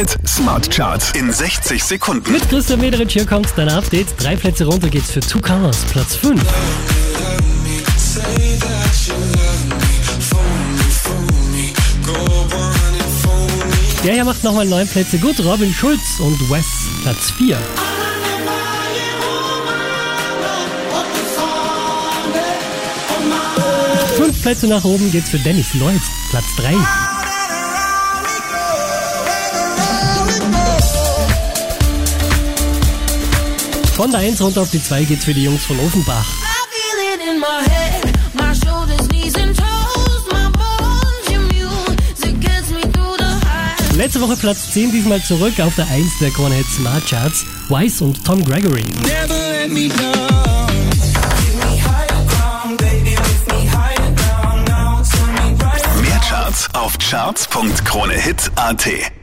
Hit Smart Charts in 60 Sekunden. Mit Christian Mederich hier kommt dein Update. Drei Plätze runter geht's für Two Colors, Platz 5. Der hier macht nochmal neun Plätze gut. Robin Schulz und Wes, Platz 4. Fünf Plätze nach oben geht's für Dennis Lloyd, Platz 3. Von der 1 runter auf die 2 geht's für die Jungs von Offenbach. Letzte Woche Platz 10, diesmal zurück auf der 1 der Krone Hit Smart Charts. Weiss und Tom Gregory. Mehr Charts auf charts.kronehit.at.